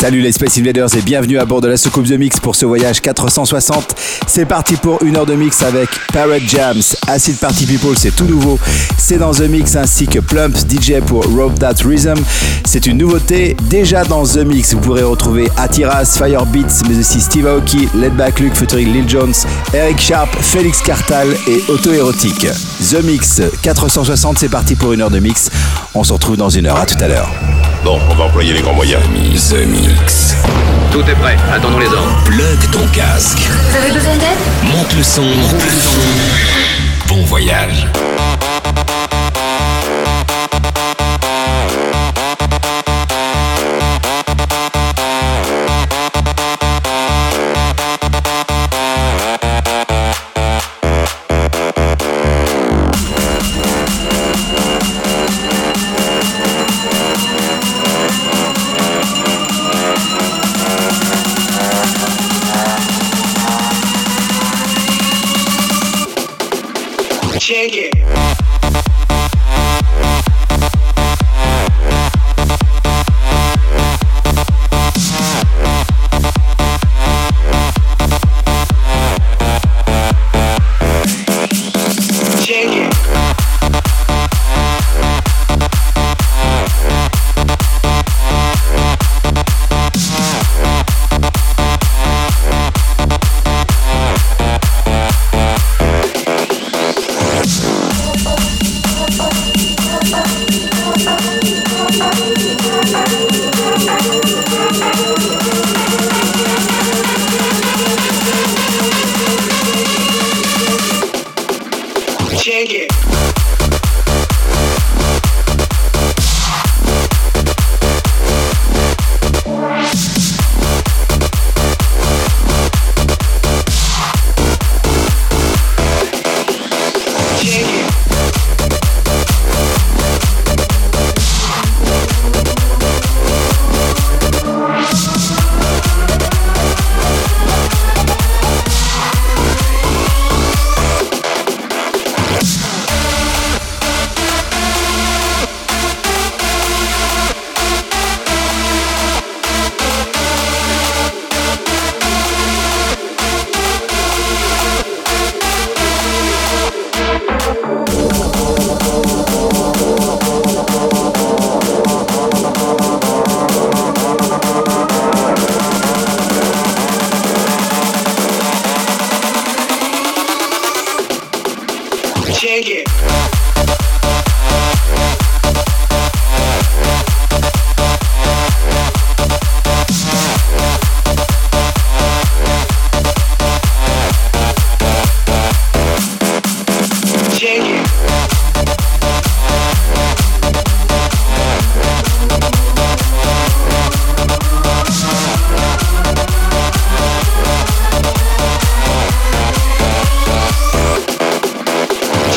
Salut les Space Invaders et bienvenue à bord de la soucoupe The Mix pour ce voyage 460. C'est parti pour une heure de mix avec Parrot Jams, Acid Party People, c'est tout nouveau. C'est dans The Mix ainsi que Plumps DJ pour Rope That Rhythm. C'est une nouveauté déjà dans The Mix. Vous pourrez retrouver Atiras, Fire Beats, mais aussi Steve Aoki, Back Luke featuring Lil Jones, Eric Sharp, Félix Cartal et Auto Érotique. The Mix 460, c'est parti pour une heure de mix. On se retrouve dans une heure. À tout à l'heure. Bon, on va employer les grands moyens. The Mix. Tout est prêt, attendons les ordres. Plug ton casque. Vous avez besoin d'aide? Monte le son. Monte le son. Bon voyage.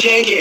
Joachim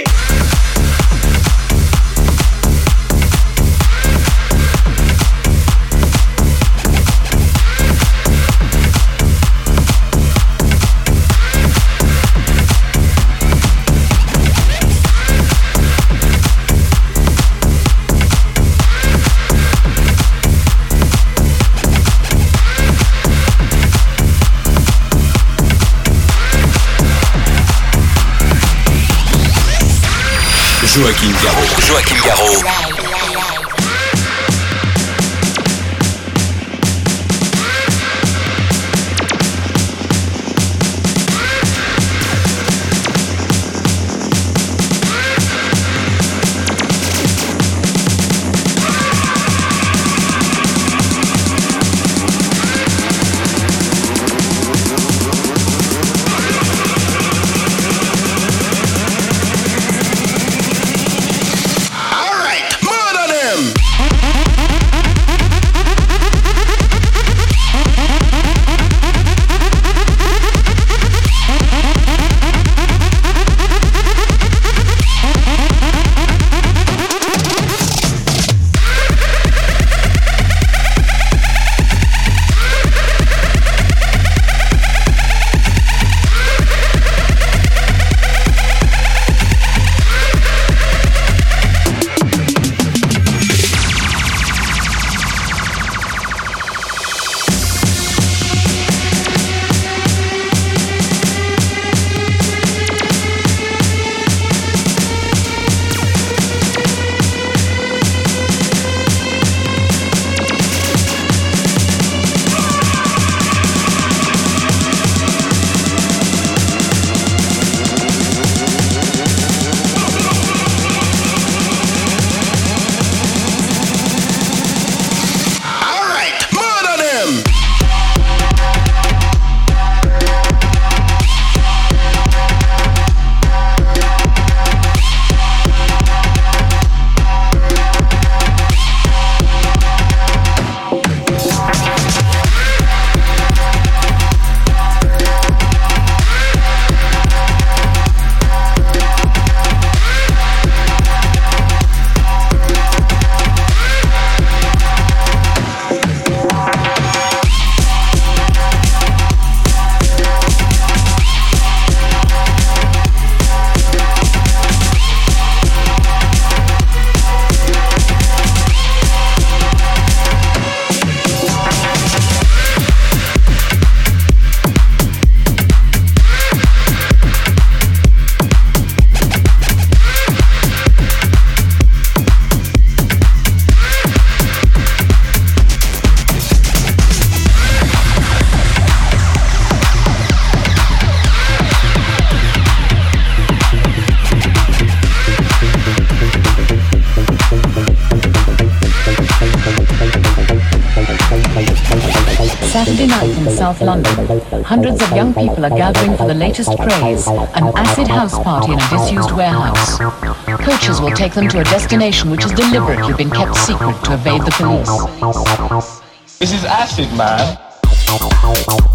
people are gathering for the latest craze, an acid house party in a disused warehouse. Coaches will take them to a destination which has deliberately been kept secret to evade the police. This is acid, man.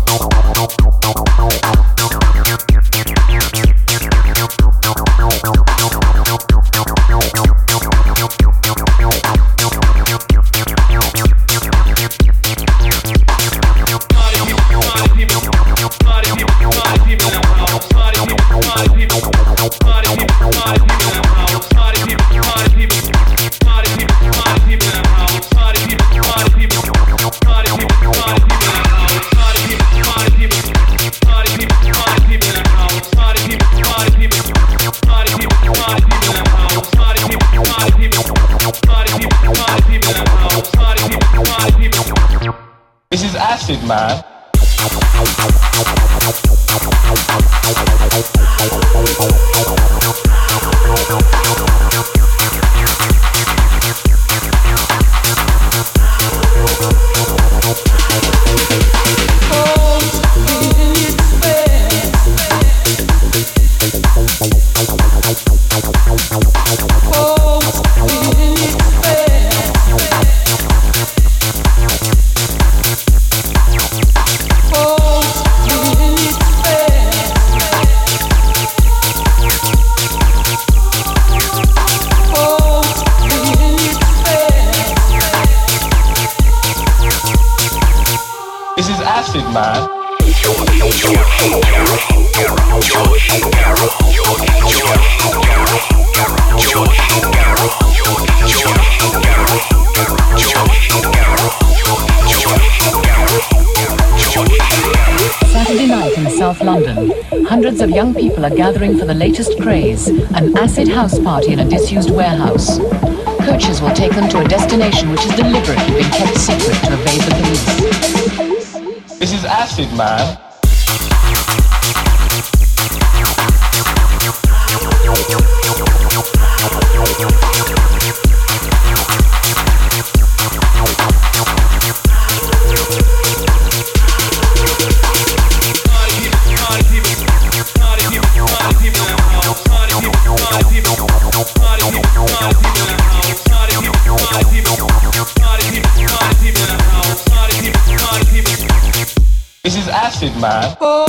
acid, man. Acid, man. man.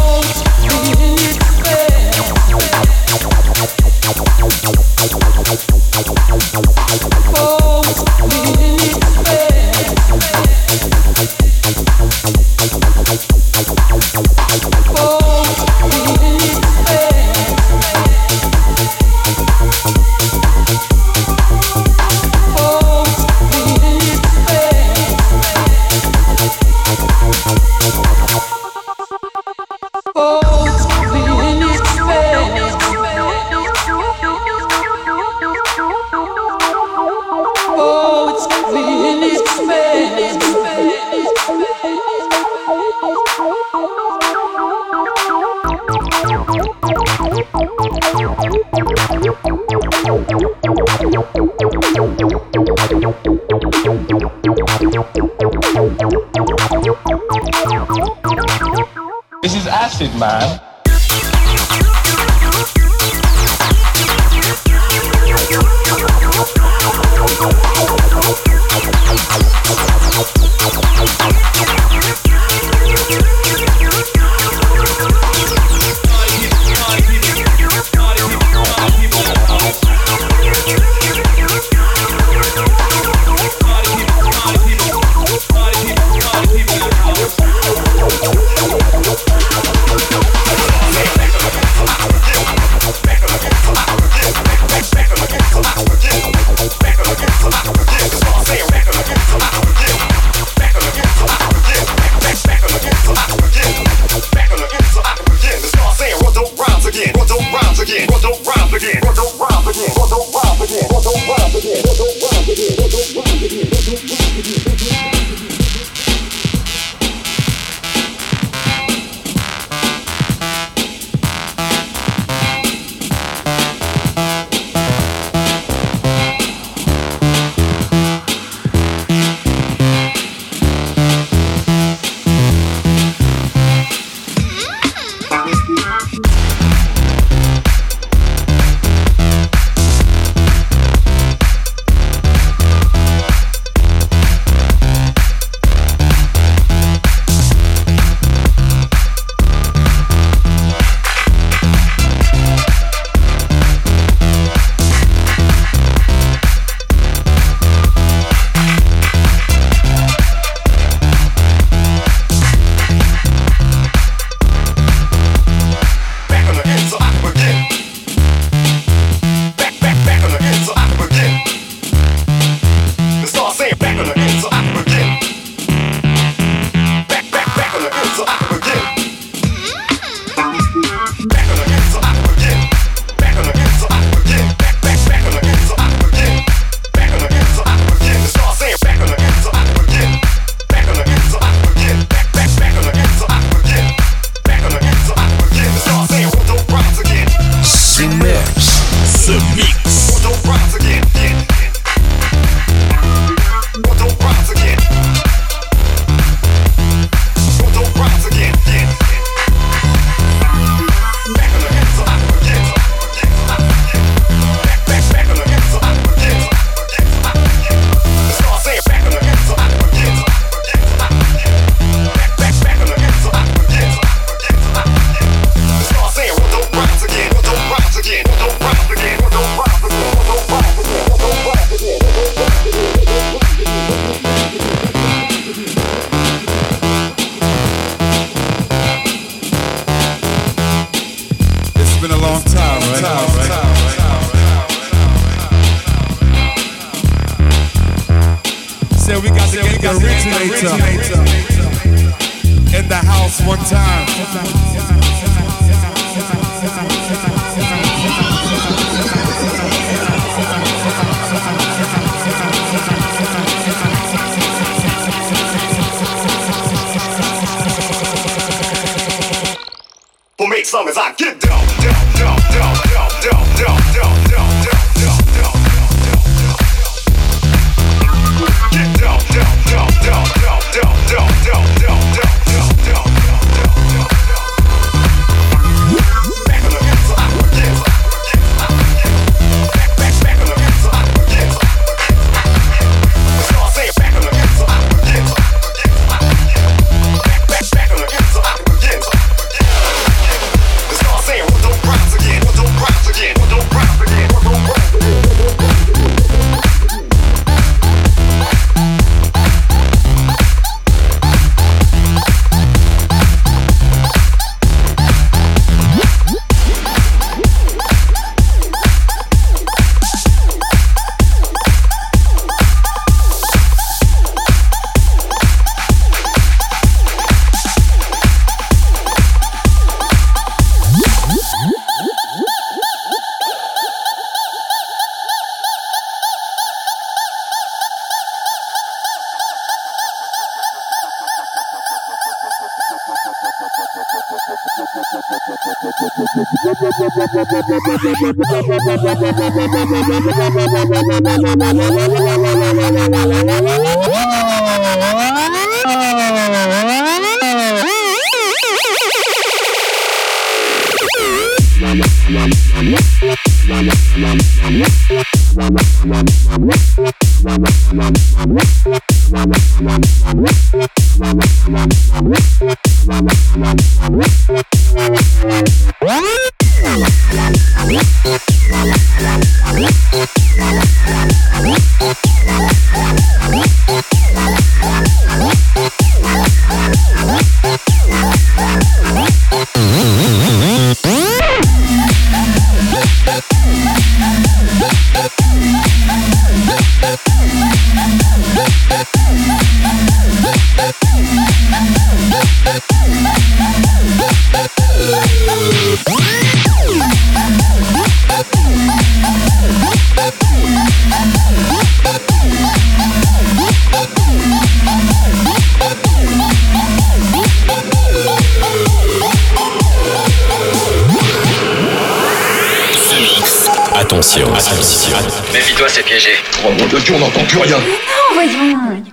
conscience. Mais toi c'est piégé. Oh mon dieu, on n'entend plus rien. Mais non, voyons.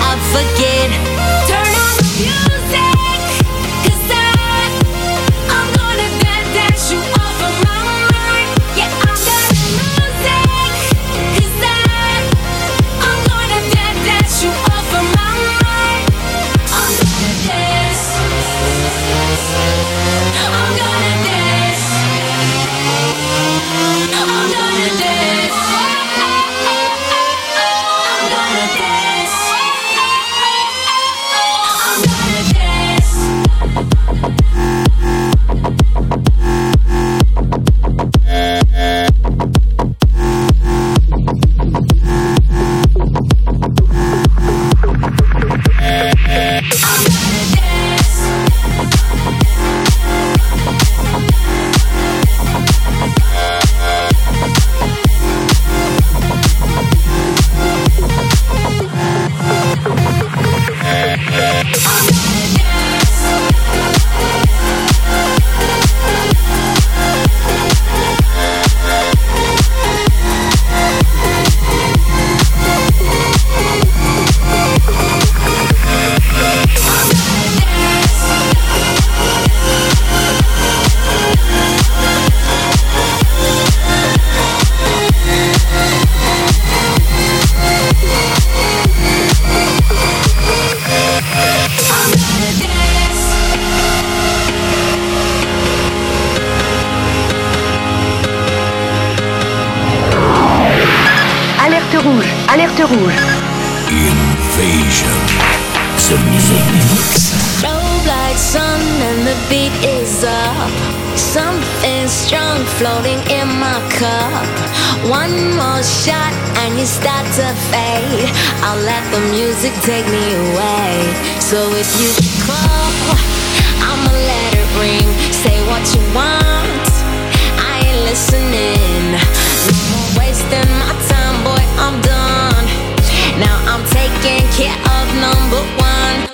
I forget. Turn on the music. floating in my cup. One more shot and you start to fade. I'll let the music take me away. So if you call, I'ma let it ring. Say what you want, I ain't listening. No more wasting my time, boy, I'm done. Now I'm taking care of number one.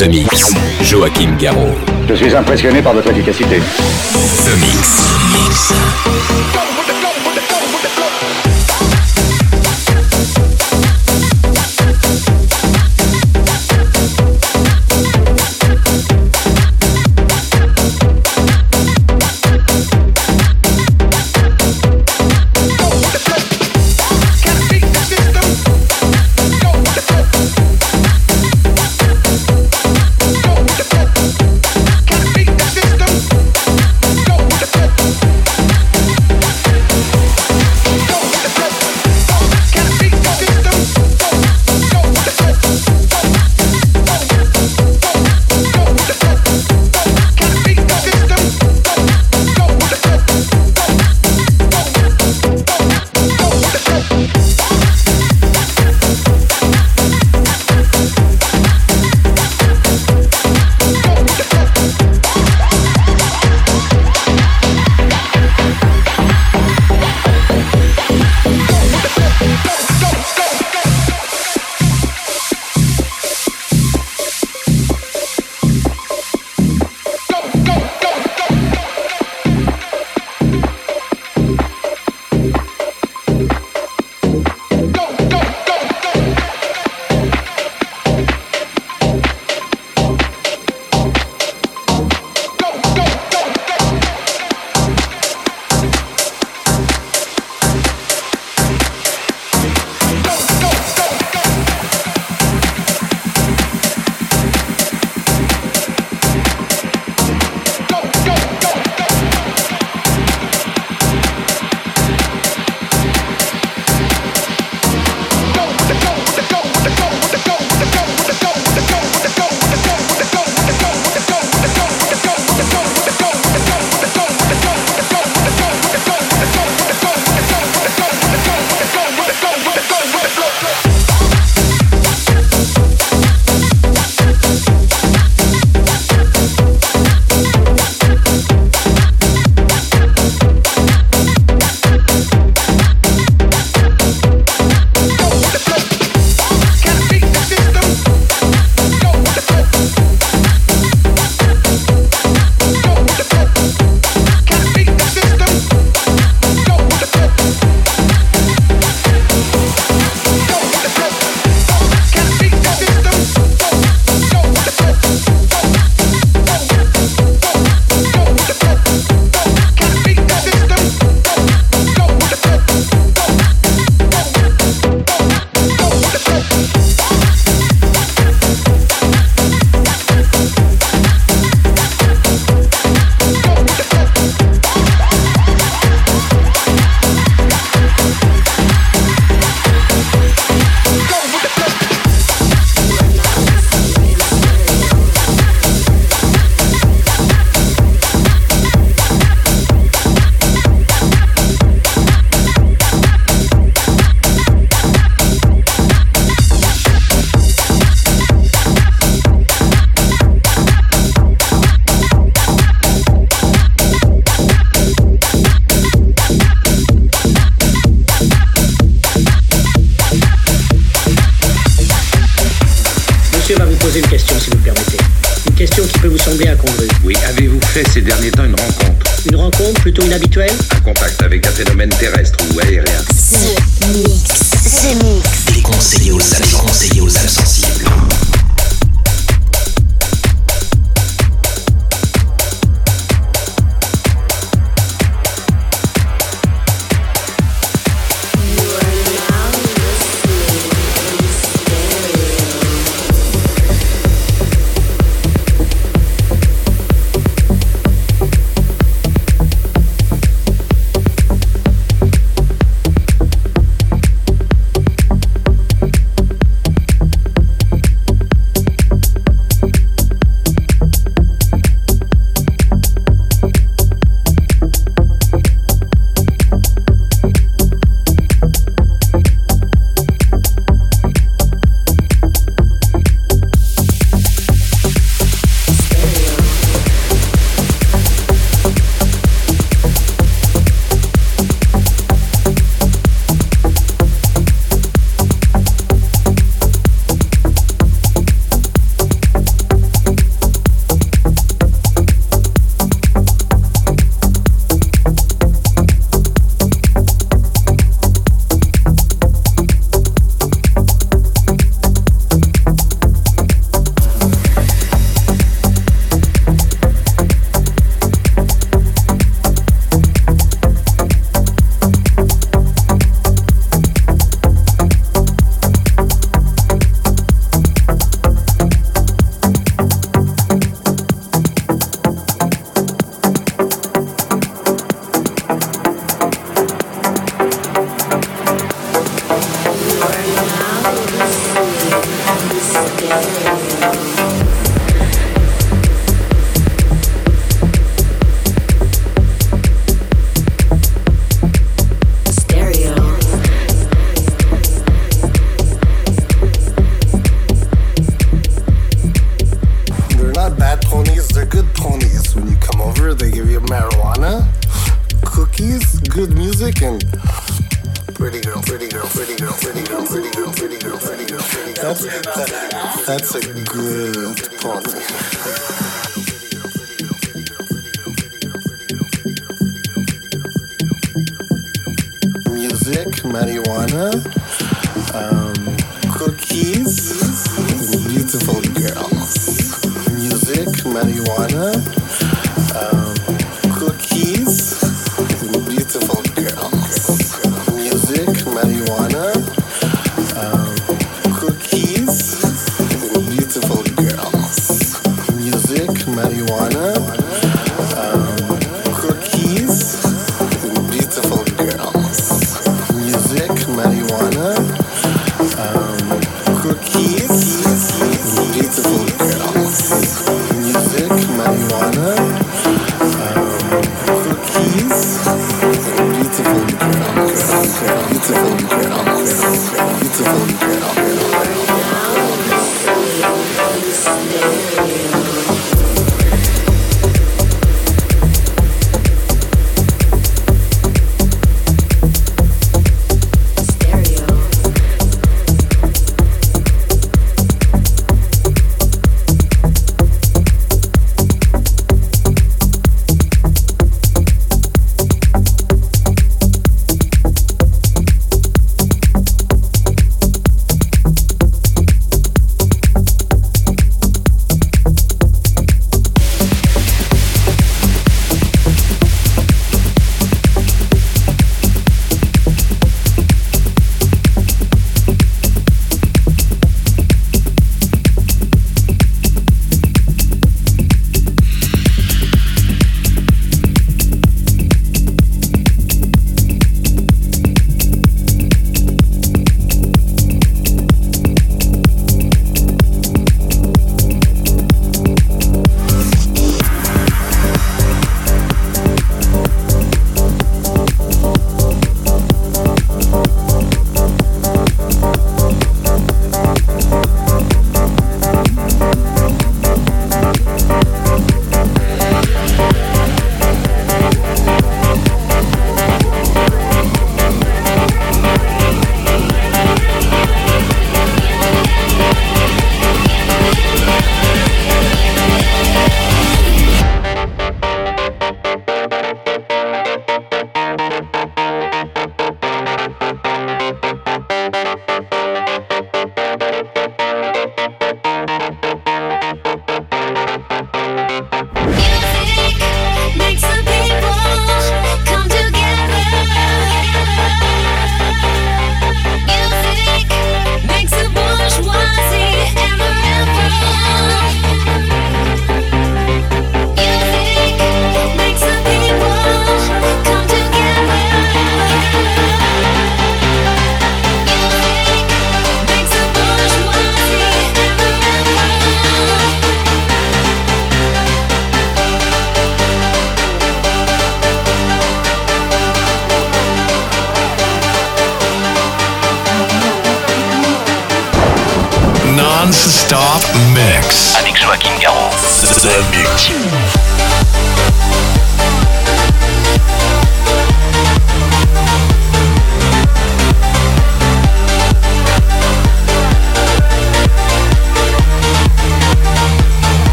The Mix, Joachim Garraud. Je suis impressionné par votre efficacité. The Mix. The Mix.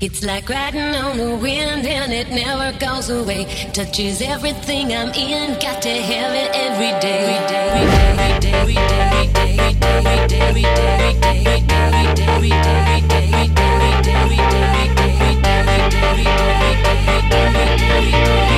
It's like riding on the wind and it never goes away. Touches everything I'm in, got to have it every day. Every day, every day, every day, every day, every day, every day, every day, every day, every day, every day. Thank you.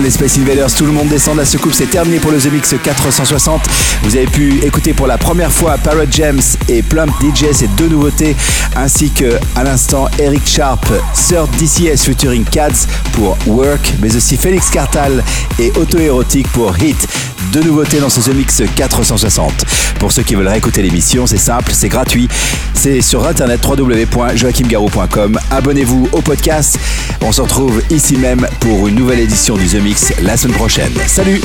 Les Space Invaders, tout le monde descend la soucoupe, c'est terminé pour le The Mix 460. Vous avez pu écouter pour la première fois Parrot James et Plump DJ, ces deux nouveautés, ainsi que à l'instant Eric Sharp, Third DCS featuring Cats pour Work, mais aussi Felix Cartal et Auto Erotic pour Hit. Deux nouveautés dans ce The Mix 460. Pour ceux qui veulent réécouter l'émission, c'est simple, c'est gratuit. C'est sur internet www.joachimgarou.com. Abonnez-vous au podcast. On se retrouve ici même pour une nouvelle édition du The Mix la semaine prochaine. Salut